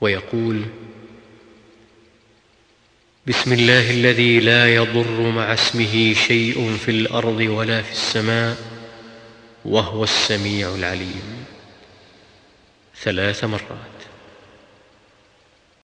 ويقول بسم الله الذي لا يضر مع اسمه شيء في الأرض ولا في السماء وهو السميع العليم. ثلاث مرات.